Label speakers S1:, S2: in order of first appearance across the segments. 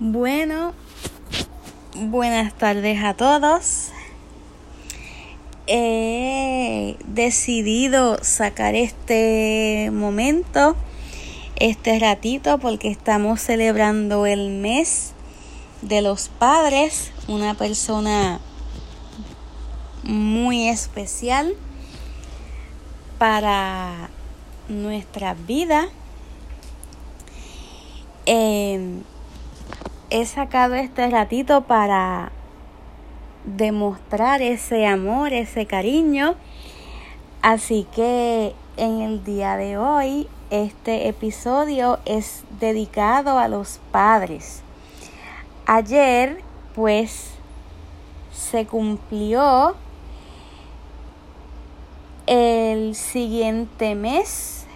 S1: Bueno, buenas tardes a todos. He decidido sacar este momento, este ratito, porque estamos celebrando el mes de los padres, una persona muy especial para nuestra vida. Eh, he sacado este ratito para demostrar ese amor, ese cariño. Así que en el día de hoy este episodio es dedicado a los padres. Ayer pues se cumplió el siguiente mes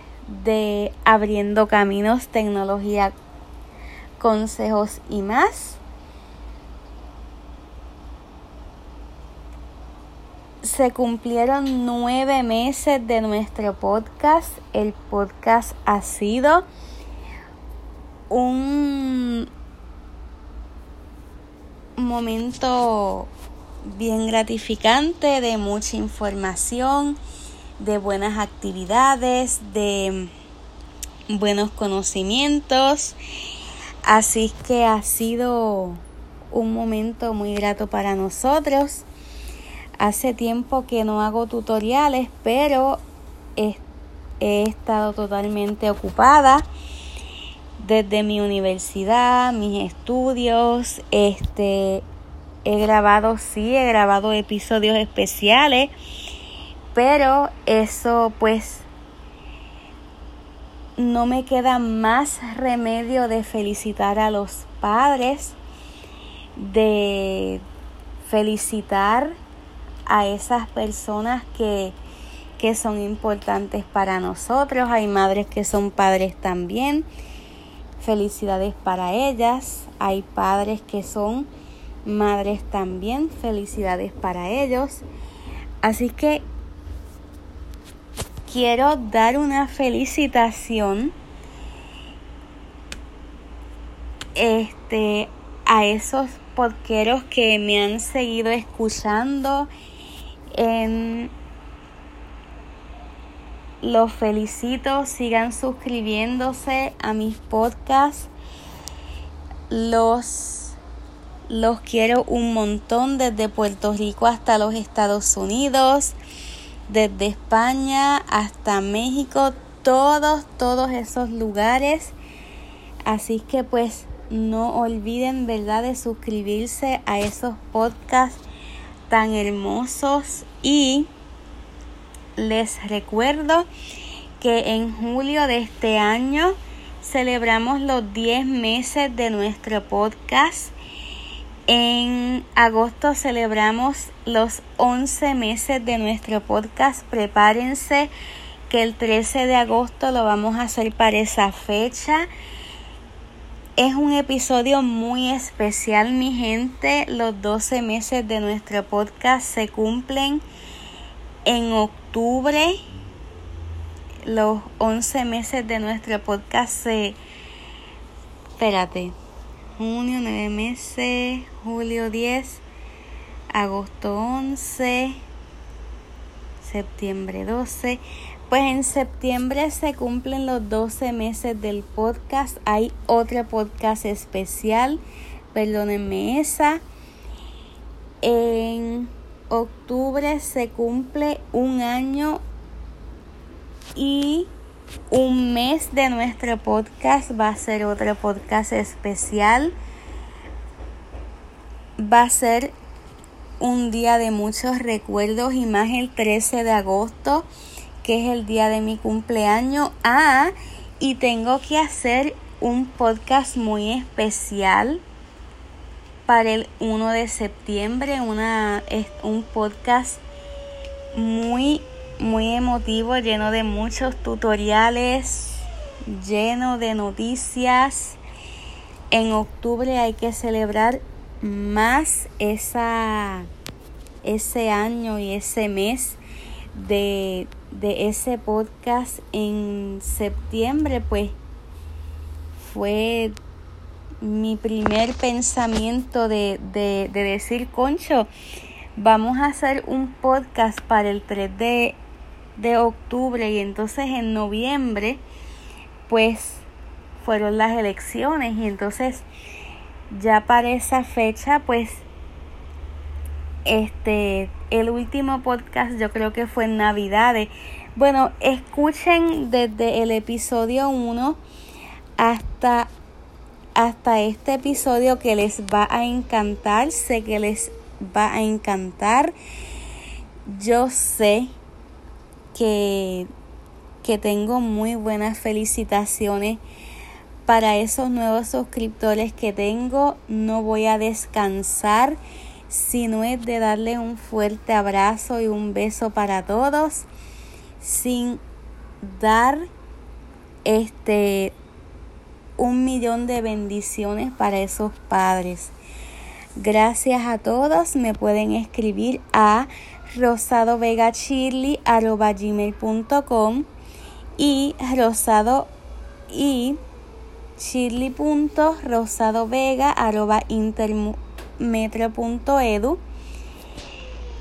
S1: de Abriendo Caminos Tecnología consejos y más. Se cumplieron nueve meses de nuestro podcast. El podcast ha sido un momento bien gratificante de mucha información, de buenas actividades, de buenos conocimientos Así que ha sido un momento muy grato para nosotros. Hace tiempo que no hago tutoriales, pero he, estado totalmente ocupada desde mi universidad, mis estudios, este he grabado, sí, he grabado episodios especiales, pero eso pues no me queda más remedio de felicitar a los padres, de felicitar a esas personas que, que son importantes para nosotros. Hay madres que son padres también. Felicidades para ellas. Hay padres que son madres también. Felicidades para ellos. Así que quiero dar una felicitación este a esos podqueros que me han seguido escuchando en los felicito, sigan suscribiéndose a mis podcasts. Los los quiero un montón desde Puerto Rico hasta los Estados Unidos desde España hasta México, todos, todos esos lugares. Así que pues no olviden, ¿verdad?, de suscribirse a esos podcasts tan hermosos y les recuerdo que en julio de este año celebramos los 10 meses de nuestro podcast en agosto celebramos los 11 meses de nuestro podcast. Prepárense que el 13 de agosto lo vamos a hacer para esa fecha. Es un episodio muy especial, mi gente. Los 12 meses de nuestro podcast se cumplen en octubre. Los 11 meses de nuestro podcast se... Espérate junio 9 meses, julio 10, agosto 11, septiembre 12. Pues en septiembre se cumplen los 12 meses del podcast. Hay otro podcast especial, perdónenme esa. En octubre se cumple un año y un mes de nuestro podcast va a ser otro podcast especial. Va a ser un día de muchos recuerdos y más el 13 de agosto, que es el día de mi cumpleaños. Ah, y tengo que hacer un podcast muy especial para el 1 de septiembre, una, un podcast muy muy emotivo, lleno de muchos tutoriales, lleno de noticias. En octubre hay que celebrar más esa, ese año y ese mes de, de ese podcast. En septiembre, pues, fue mi primer pensamiento de, de, de decir, concho, vamos a hacer un podcast para el 3 de, de octubre y entonces en noviembre pues fueron las elecciones y entonces ya para esa fecha pues este el último podcast yo creo que fue en Navidades. Bueno, escuchen desde el episodio 1 hasta hasta este episodio que les va a encantar, sé que les va a encantar. Yo sé que, que tengo muy buenas felicitaciones para esos nuevos suscriptores que tengo. No voy a descansar si no es de darle un fuerte abrazo y un beso para todos sin dar este un millón de bendiciones para esos padres. Gracias a todos. Me pueden escribir a rosadovegachirly.com y rosado y chirly.rosadovega.intermetro.edu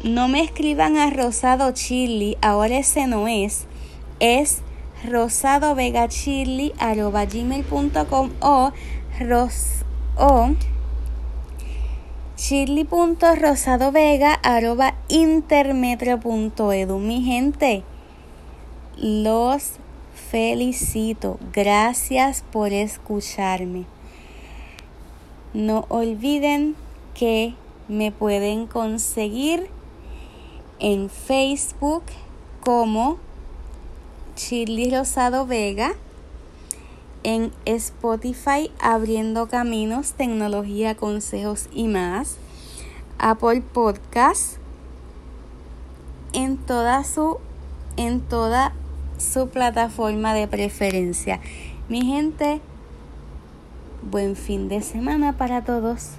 S1: No me escriban a rosado chili, ahora ese no es, es rosadovegachirly.com o, ros, o chirly.rosadovega.intermetro.edu Mi gente, los felicito. Gracias por escucharme. No olviden que me pueden conseguir en Facebook como Chili Rosado Vega, en Spotify Abriendo Caminos, Tecnología, Consejos y más, Apple Podcast, en toda su en toda su plataforma de preferencia. Mi gente, buen fin de semana para todos.